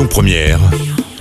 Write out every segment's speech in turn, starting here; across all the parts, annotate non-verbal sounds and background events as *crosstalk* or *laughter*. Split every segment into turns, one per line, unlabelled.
Lyon Première,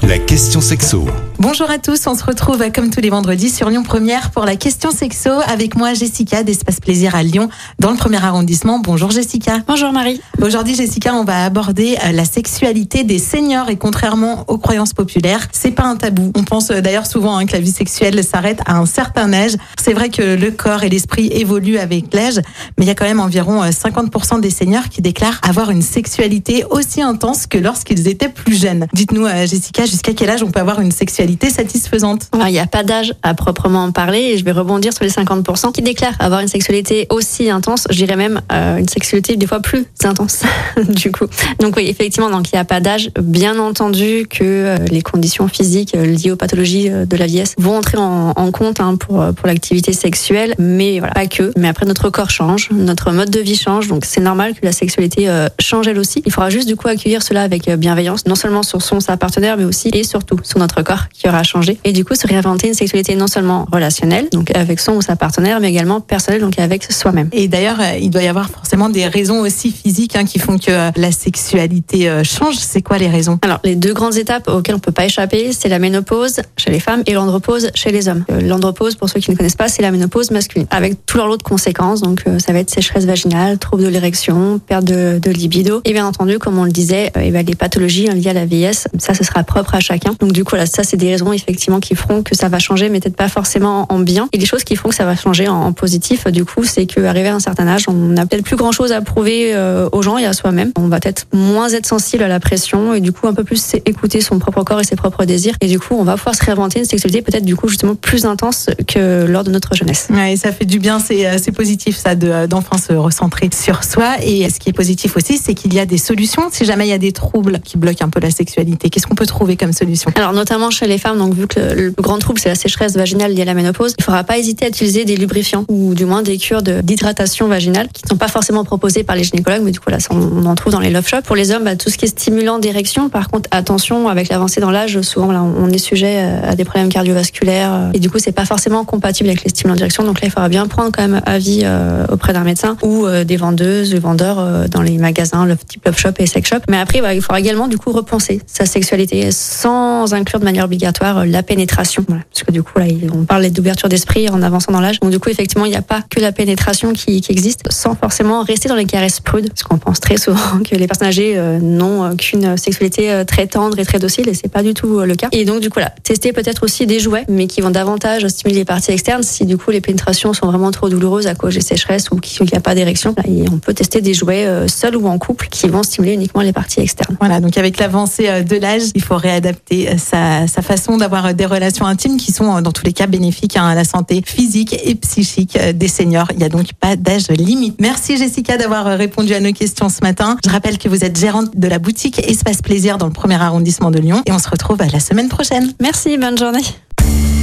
la question sexo.
Bonjour à tous, on se retrouve comme tous les vendredis sur Lyon Première pour la question sexo avec moi Jessica d'Espace Plaisir à Lyon dans le premier arrondissement. Bonjour Jessica.
Bonjour Marie.
Aujourd'hui Jessica, on va aborder euh, la sexualité des seniors et contrairement aux croyances populaires, c'est pas un tabou. On pense euh, d'ailleurs souvent hein, que la vie sexuelle s'arrête à un certain âge. C'est vrai que le corps et l'esprit évoluent avec l'âge, mais il y a quand même environ 50% euh, des seniors qui déclarent avoir une sexualité aussi intense que lorsqu'ils étaient plus jeunes. Dites-nous Jessica, jusqu'à quel âge on peut avoir une sexualité satisfaisante
Il n'y a pas d'âge à proprement parler et je vais rebondir sur les 50% qui déclarent avoir une sexualité aussi intense, je dirais même euh, une sexualité des fois plus intense *laughs* du coup. Donc oui, effectivement, il n'y a pas d'âge. Bien entendu que euh, les conditions physiques euh, liées aux pathologies de la vieillesse vont entrer en, compte hein, pour, pour l'activité sexuelle, mais voilà, pas que. Mais après, notre corps change, notre mode de vie change, donc c'est normal que la sexualité change elle aussi. Il faudra juste du coup accueillir cela avec bienveillance, non seulement sur son, sa partenaire, mais aussi et surtout sur notre corps qui aura changé. Et du coup, se réinventer une sexualité non seulement relationnelle, donc avec son ou sa partenaire, mais également personnelle, donc avec soi-même.
Et d'ailleurs, euh, il doit y avoir forcément des raisons aussi physiques hein, qui font que euh, la sexualité euh, change. C'est quoi les raisons?
Alors, les deux grandes étapes auxquelles on peut pas échapper, c'est la ménopause chez les femmes et l'andropause chez les hommes. L'andropause, pour ceux qui ne connaissent pas, c'est la ménopause masculine, avec tout leur lot de conséquences. Donc, ça va être sécheresse vaginale, trouble de l'érection, perte de, de, libido. Et bien entendu, comme on le disait, et les pathologies hein, liées à la vieillesse, ça, ce sera propre à chacun. Donc, du coup, là, ça, c'est des raisons effectivement qui feront que ça va changer, mais peut-être pas forcément en bien. Et les choses qui font que ça va changer en, positif, du coup, c'est qu'arrivé à un certain âge, on n'a peut-être plus grand chose à prouver euh, aux gens et à soi-même. On va peut-être moins être sensible à la pression et du coup un peu plus écouter son propre corps et ses propres désirs. Et du coup, on va pouvoir se réinventer une sexualité peut-être du coup justement plus intense que lors de notre jeunesse.
Ouais, et ça fait du bien, c'est euh, positif ça d'enfin se recentrer sur soi. Et ce qui est positif aussi, c'est qu'il y a des solutions si jamais il y a des troubles qui bloquent un peu la sexualité. Qu'est-ce qu'on peut trouver comme solution?
Alors notamment chez les femmes, donc vu que le, grand trouble c'est la sécheresse vaginale liée à la ménopause, il ne faudra pas hésiter à utiliser des lubrifiants ou du moins des cures d'hydratation vaginale qui ne sont pas forcément proposées par les gynécologues, mais du coup là on, en trouve dans les love shops. Pour les hommes, bah, tout ce qui est stimulant d'érection, par contre attention avec l'avancée dans l'âge, souvent là on est sujet à des problèmes cardiovasculaires euh, et du coup c'est pas forcément compatible avec les stimulants d'érection. Donc là il faudra bien prendre quand même avis euh, auprès d'un médecin ou euh, des vendeuses, des vendeurs dans les magasins, le type love shop et sex shop. Mais après il faudra également du coup repenser sa sexualité sans inclure de manière obligatoire la pénétration. Parce que du coup, là, on parle d'ouverture d'esprit en avançant dans l'âge. Donc du coup, effectivement, il n'y a pas que la pénétration qui, existe, sans forcément rester dans les caresses prudes. Parce qu'on pense très souvent *laughs* que les personnes âgées euh, n'ont euh, qu'une sexualité euh, très tendre et très docile, et c'est pas du tout le cas. Et donc du coup, là, tester peut-être aussi des jouets, mais qui vont davantage stimuler les parties externes. Si du coup les pénétrations sont vraiment trop douloureuses à cause des sécheresses ou qu'il n'y a pas d'érection, on peut tester des jouets seuls ou en couple qui vont stimuler uniquement les parties externes.
Voilà, donc avec l'avancée de l'âge, il faut réadapter sa, sa façon d'avoir des relations intimes qui sont euh, dans tous les cas bénéfiques hein, à la santé physique et psychique euh, des seniors. Il n'y a donc pas d'âge limite. Merci Jessica d'avoir euh, répondu à nos questions ce matin. Je rappelle que vous êtes gérante de la boutique Espace Plaisir dans le premier arrondissement de Lyon et on se retrouve la semaine prochaine.
Merci, bonne journée.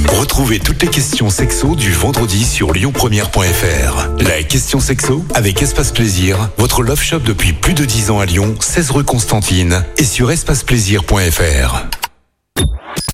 Retrouvez toutes les questions sexo du vendredi sur lyonpremière.fr. La question sexo avec Espace Plaisir, votre love shop depuis plus de 10 ans à Lyon, 16 rue Constantine et sur espaceplaisir.fr.